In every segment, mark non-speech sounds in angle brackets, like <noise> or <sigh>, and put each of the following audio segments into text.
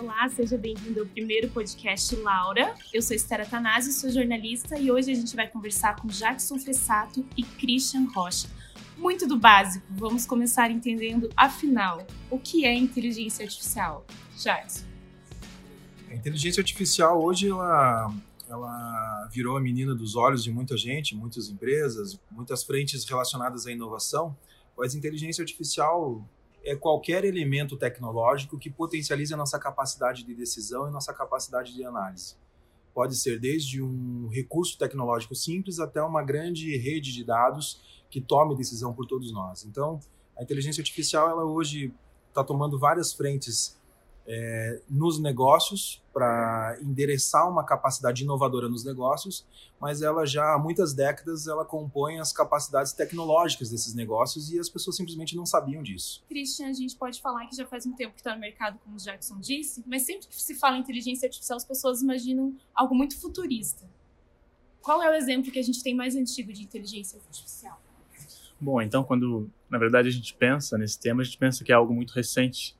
Olá, seja bem-vindo ao primeiro podcast Laura. Eu sou Esther Atanásio, sou jornalista e hoje a gente vai conversar com Jackson Fessato e Christian Rocha. Muito do básico, vamos começar entendendo, afinal, o que é inteligência artificial. Jackson. A inteligência artificial hoje ela, ela virou a menina dos olhos de muita gente, muitas empresas, muitas frentes relacionadas à inovação. Mas inteligência artificial é qualquer elemento tecnológico que potencialize a nossa capacidade de decisão e nossa capacidade de análise. Pode ser desde um recurso tecnológico simples até uma grande rede de dados que tome decisão por todos nós. Então, a inteligência artificial ela hoje está tomando várias frentes é, nos negócios para endereçar uma capacidade inovadora nos negócios, mas ela já há muitas décadas ela compõe as capacidades tecnológicas desses negócios e as pessoas simplesmente não sabiam disso. Christian, a gente pode falar que já faz um tempo que está no mercado, como o Jackson disse, mas sempre que se fala em inteligência artificial, as pessoas imaginam algo muito futurista. Qual é o exemplo que a gente tem mais antigo de inteligência artificial? Bom, então quando na verdade a gente pensa nesse tema, a gente pensa que é algo muito recente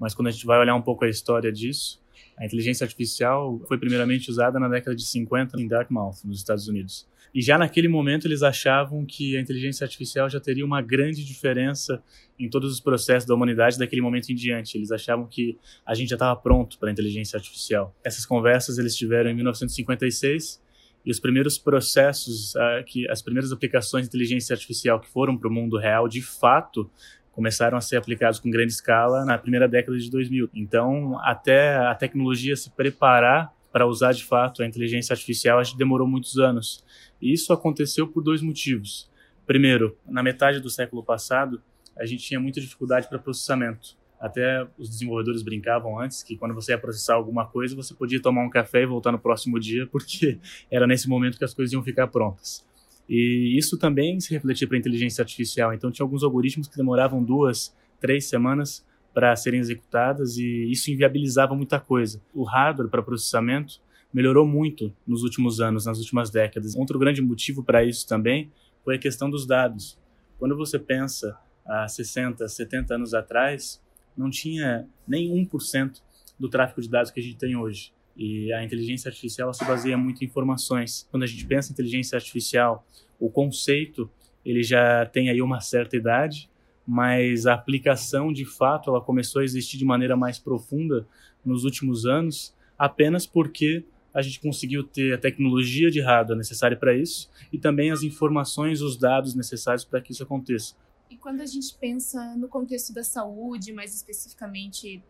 mas quando a gente vai olhar um pouco a história disso, a inteligência artificial foi primeiramente usada na década de 50 em Dartmouth, nos Estados Unidos. E já naquele momento eles achavam que a inteligência artificial já teria uma grande diferença em todos os processos da humanidade daquele momento em diante. Eles achavam que a gente já estava pronto para a inteligência artificial. Essas conversas eles tiveram em 1956 e os primeiros processos, uh, que as primeiras aplicações de inteligência artificial que foram para o mundo real, de fato, começaram a ser aplicados com grande escala na primeira década de 2000. Então, até a tecnologia se preparar para usar de fato a inteligência artificial, a gente demorou muitos anos. E isso aconteceu por dois motivos. Primeiro, na metade do século passado, a gente tinha muita dificuldade para processamento. Até os desenvolvedores brincavam antes que quando você ia processar alguma coisa, você podia tomar um café e voltar no próximo dia, porque <laughs> era nesse momento que as coisas iam ficar prontas. E isso também se refletia para a inteligência artificial. Então, tinha alguns algoritmos que demoravam duas, três semanas para serem executadas e isso inviabilizava muita coisa. O hardware para processamento melhorou muito nos últimos anos, nas últimas décadas. Outro grande motivo para isso também foi a questão dos dados. Quando você pensa há 60, 70 anos atrás, não tinha nem 1% do tráfego de dados que a gente tem hoje. E a inteligência artificial se baseia muito em informações. Quando a gente pensa em inteligência artificial, o conceito ele já tem aí uma certa idade, mas a aplicação de fato ela começou a existir de maneira mais profunda nos últimos anos, apenas porque a gente conseguiu ter a tecnologia de hardware necessária para isso e também as informações, os dados necessários para que isso aconteça. E quando a gente pensa no contexto da saúde, mais especificamente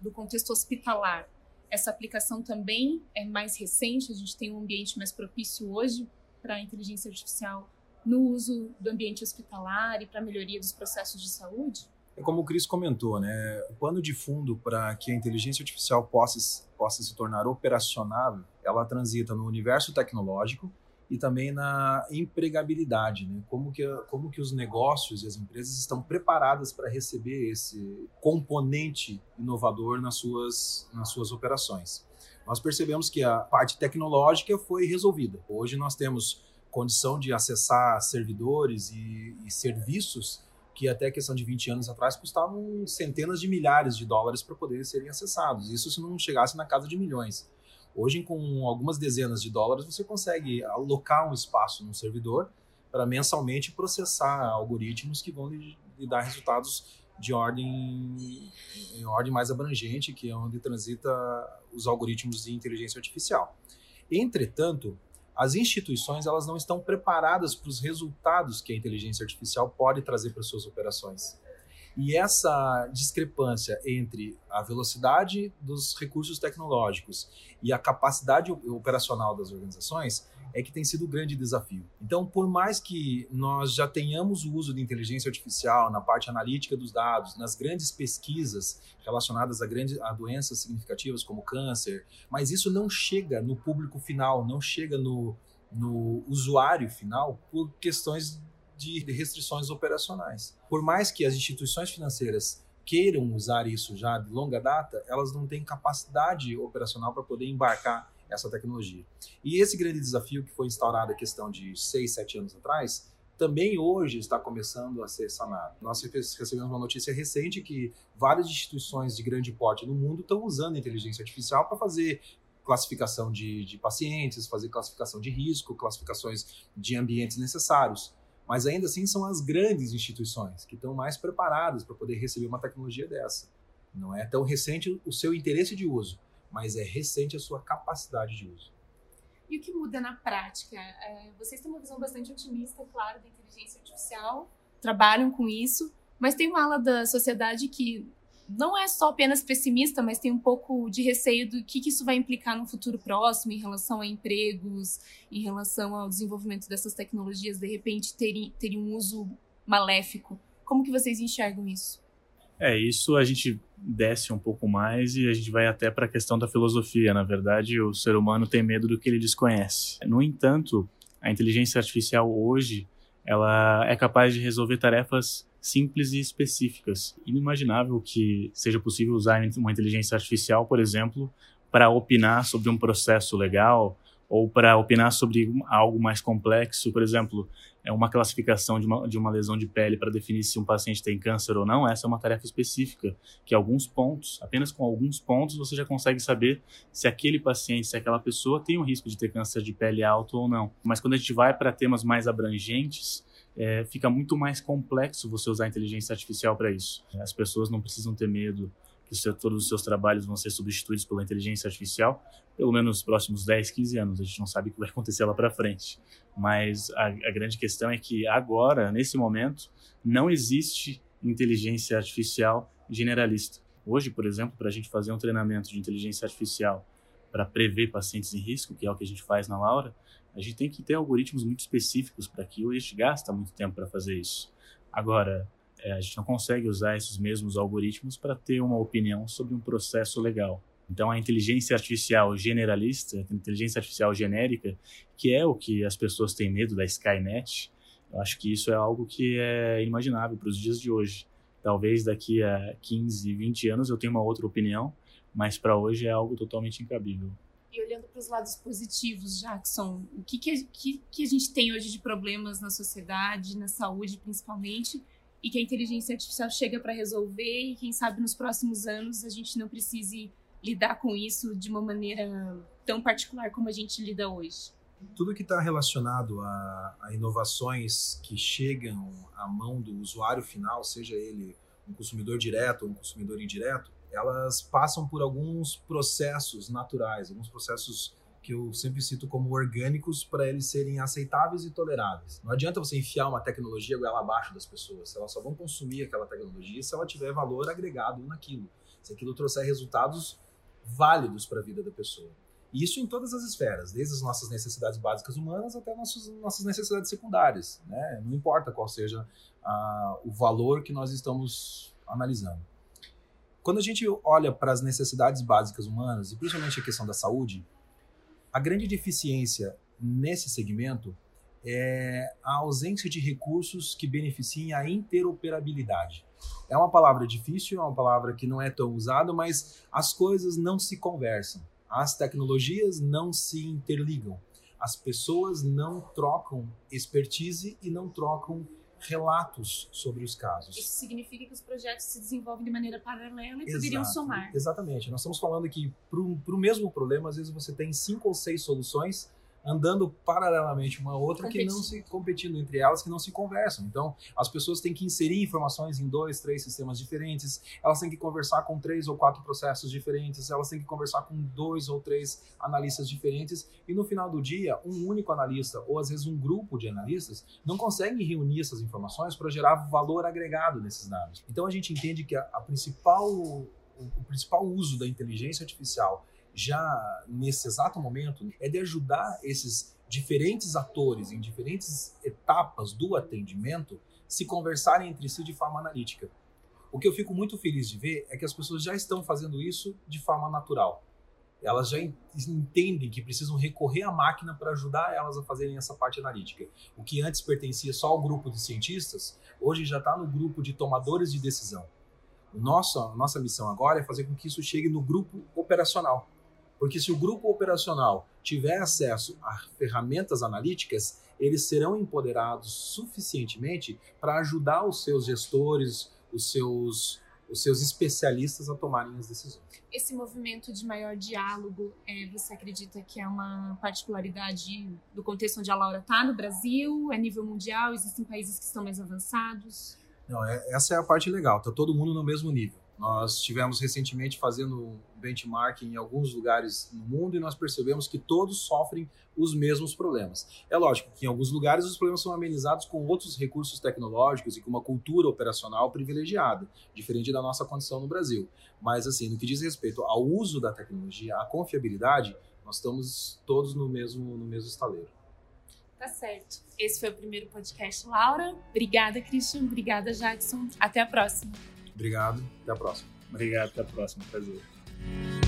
do contexto hospitalar, essa aplicação também é mais recente, a gente tem um ambiente mais propício hoje para a inteligência artificial no uso do ambiente hospitalar e para a melhoria dos processos de saúde? É como o Cris comentou, né? O pano de fundo para que a inteligência artificial possa, possa se tornar operacional, ela transita no universo tecnológico, e também na empregabilidade, né? Como que, como que os negócios e as empresas estão preparadas para receber esse componente inovador nas suas, nas suas operações. Nós percebemos que a parte tecnológica foi resolvida. Hoje nós temos condição de acessar servidores e, e serviços que até questão de 20 anos atrás custavam centenas de milhares de dólares para poderem serem acessados. Isso se não chegasse na casa de milhões. Hoje, com algumas dezenas de dólares, você consegue alocar um espaço no servidor para mensalmente processar algoritmos que vão lhe, dar resultados de ordem em ordem mais abrangente, que é onde transita os algoritmos de inteligência artificial. Entretanto, as instituições elas não estão preparadas para os resultados que a inteligência artificial pode trazer para suas operações. E essa discrepância entre a velocidade dos recursos tecnológicos e a capacidade operacional das organizações é que tem sido o grande desafio. Então, por mais que nós já tenhamos o uso de inteligência artificial na parte analítica dos dados, nas grandes pesquisas relacionadas a, grandes, a doenças significativas como câncer, mas isso não chega no público final, não chega no, no usuário final por questões de restrições operacionais. Por mais que as instituições financeiras queiram usar isso já de longa data, elas não têm capacidade operacional para poder embarcar essa tecnologia. E esse grande desafio que foi instaurado a questão de seis, sete anos atrás, também hoje está começando a ser sanado. Nós recebemos uma notícia recente que várias instituições de grande porte no mundo estão usando a inteligência artificial para fazer classificação de, de, pacientes, fazer classificação de risco, classificações de ambientes necessários. Mas ainda assim são as grandes instituições que estão mais preparadas para poder receber uma tecnologia dessa. Não é tão recente o seu interesse de uso, mas é recente a sua capacidade de uso. E o que muda na prática? É, vocês têm uma visão bastante otimista, claro, da inteligência artificial, trabalham com isso, mas tem uma ala da sociedade que não é só apenas pessimista, mas tem um pouco de receio do que, que isso vai implicar no futuro próximo em relação a empregos, em relação ao desenvolvimento dessas tecnologias, de repente terem, terem um uso maléfico. Como que vocês enxergam isso? É, isso a gente desce um pouco mais e a gente vai até para a questão da filosofia. Na verdade, o ser humano tem medo do que ele desconhece. No entanto, a inteligência artificial hoje ela é capaz de resolver tarefas simples e específicas. Inimaginável que seja possível usar uma inteligência artificial, por exemplo, para opinar sobre um processo legal ou para opinar sobre algo mais complexo, por exemplo, é uma classificação de uma, de uma lesão de pele para definir se um paciente tem câncer ou não, essa é uma tarefa específica, que alguns pontos, apenas com alguns pontos, você já consegue saber se aquele paciente, se aquela pessoa tem o risco de ter câncer de pele alto ou não. Mas quando a gente vai para temas mais abrangentes, é, fica muito mais complexo você usar inteligência artificial para isso. As pessoas não precisam ter medo que todos os seus trabalhos vão ser substituídos pela inteligência artificial, pelo menos nos próximos 10, 15 anos. A gente não sabe o que vai acontecer lá para frente. Mas a, a grande questão é que agora, nesse momento, não existe inteligência artificial generalista. Hoje, por exemplo, para a gente fazer um treinamento de inteligência artificial para prever pacientes em risco, que é o que a gente faz na Laura, a gente tem que ter algoritmos muito específicos para aquilo e a gente gasta muito tempo para fazer isso. Agora, é, a gente não consegue usar esses mesmos algoritmos para ter uma opinião sobre um processo legal. Então, a inteligência artificial generalista, a inteligência artificial genérica, que é o que as pessoas têm medo da Skynet, eu acho que isso é algo que é inimaginável para os dias de hoje. Talvez daqui a 15, 20 anos eu tenha uma outra opinião, mas para hoje é algo totalmente incabível. E olhando para os lados positivos, Jackson, o que, que, que, que a gente tem hoje de problemas na sociedade, na saúde principalmente, e que a inteligência artificial chega para resolver e quem sabe nos próximos anos a gente não precise lidar com isso de uma maneira tão particular como a gente lida hoje. Tudo que está relacionado a, a, inovações que chegam à mão do usuário final, seja ele um consumidor direto ou um consumidor indireto, elas passam por alguns processos naturais, alguns processos que eu sempre cito como orgânicos para eles serem aceitáveis e toleráveis. Não adianta você enfiar uma tecnologia goela abaixo das pessoas, elas só vão consumir aquela tecnologia se ela tiver valor agregado naquilo, se aquilo trouxer resultados válidos para a vida da pessoa. E isso em todas as esferas, desde as nossas necessidades básicas humanas até nossas, nossas necessidades secundárias. Né? Não importa qual seja a, o valor que nós estamos analisando. Quando a gente olha para as necessidades básicas humanas, e principalmente a questão da saúde, a grande deficiência nesse segmento é a ausência de recursos que beneficiem a interoperabilidade. É uma palavra difícil, é uma palavra que não é tão usada, mas as coisas não se conversam. As tecnologias não se interligam. As pessoas não trocam expertise e não trocam relatos sobre os casos. Isso significa que os projetos se desenvolvem de maneira paralela e Exato, poderiam somar. Exatamente. Nós estamos falando que para o mesmo problema, às vezes você tem cinco ou seis soluções andando paralelamente uma outra que não se competindo entre elas que não se conversam. Então, as pessoas têm que inserir informações em dois, três sistemas diferentes, elas têm que conversar com três ou quatro processos diferentes, elas têm que conversar com dois ou três analistas diferentes e no final do dia, um único analista ou às vezes um grupo de analistas não consegue reunir essas informações para gerar valor agregado nesses dados. Então, a gente entende que a, a principal o, o principal uso da inteligência artificial já nesse exato momento é de ajudar esses diferentes atores em diferentes etapas do atendimento se conversarem entre si de forma analítica. O que eu fico muito feliz de ver é que as pessoas já estão fazendo isso de forma natural. Elas já entendem que precisam recorrer à máquina para ajudar elas a fazerem essa parte analítica. O que antes pertencia só ao grupo de cientistas, hoje já está no grupo de tomadores de decisão. Nossa, nossa missão agora é fazer com que isso chegue no grupo operacional porque se o grupo operacional tiver acesso a ferramentas analíticas, eles serão empoderados suficientemente para ajudar os seus gestores, os seus, os seus especialistas a tomarem as decisões. Esse movimento de maior diálogo, é, você acredita que é uma particularidade do contexto onde a Laura está no Brasil? É nível mundial? Existem países que estão mais avançados? Não, é, essa é a parte legal, tá todo mundo no mesmo nível. Nós tivemos recentemente fazendo benchmarking em alguns lugares no mundo e nós percebemos que todos sofrem os mesmos problemas. É lógico que em alguns lugares os problemas são amenizados com outros recursos tecnológicos e com uma cultura operacional privilegiada, diferente da nossa condição no Brasil. Mas assim, no que diz respeito ao uso da tecnologia, à confiabilidade, nós estamos todos no mesmo no mesmo estaleiro. Tá certo. Esse foi o primeiro podcast, Laura. Obrigada, Christian. Obrigada, Jackson. Até a próxima. Obrigado. Até a próxima. Obrigado. Até a próxima. Prazer.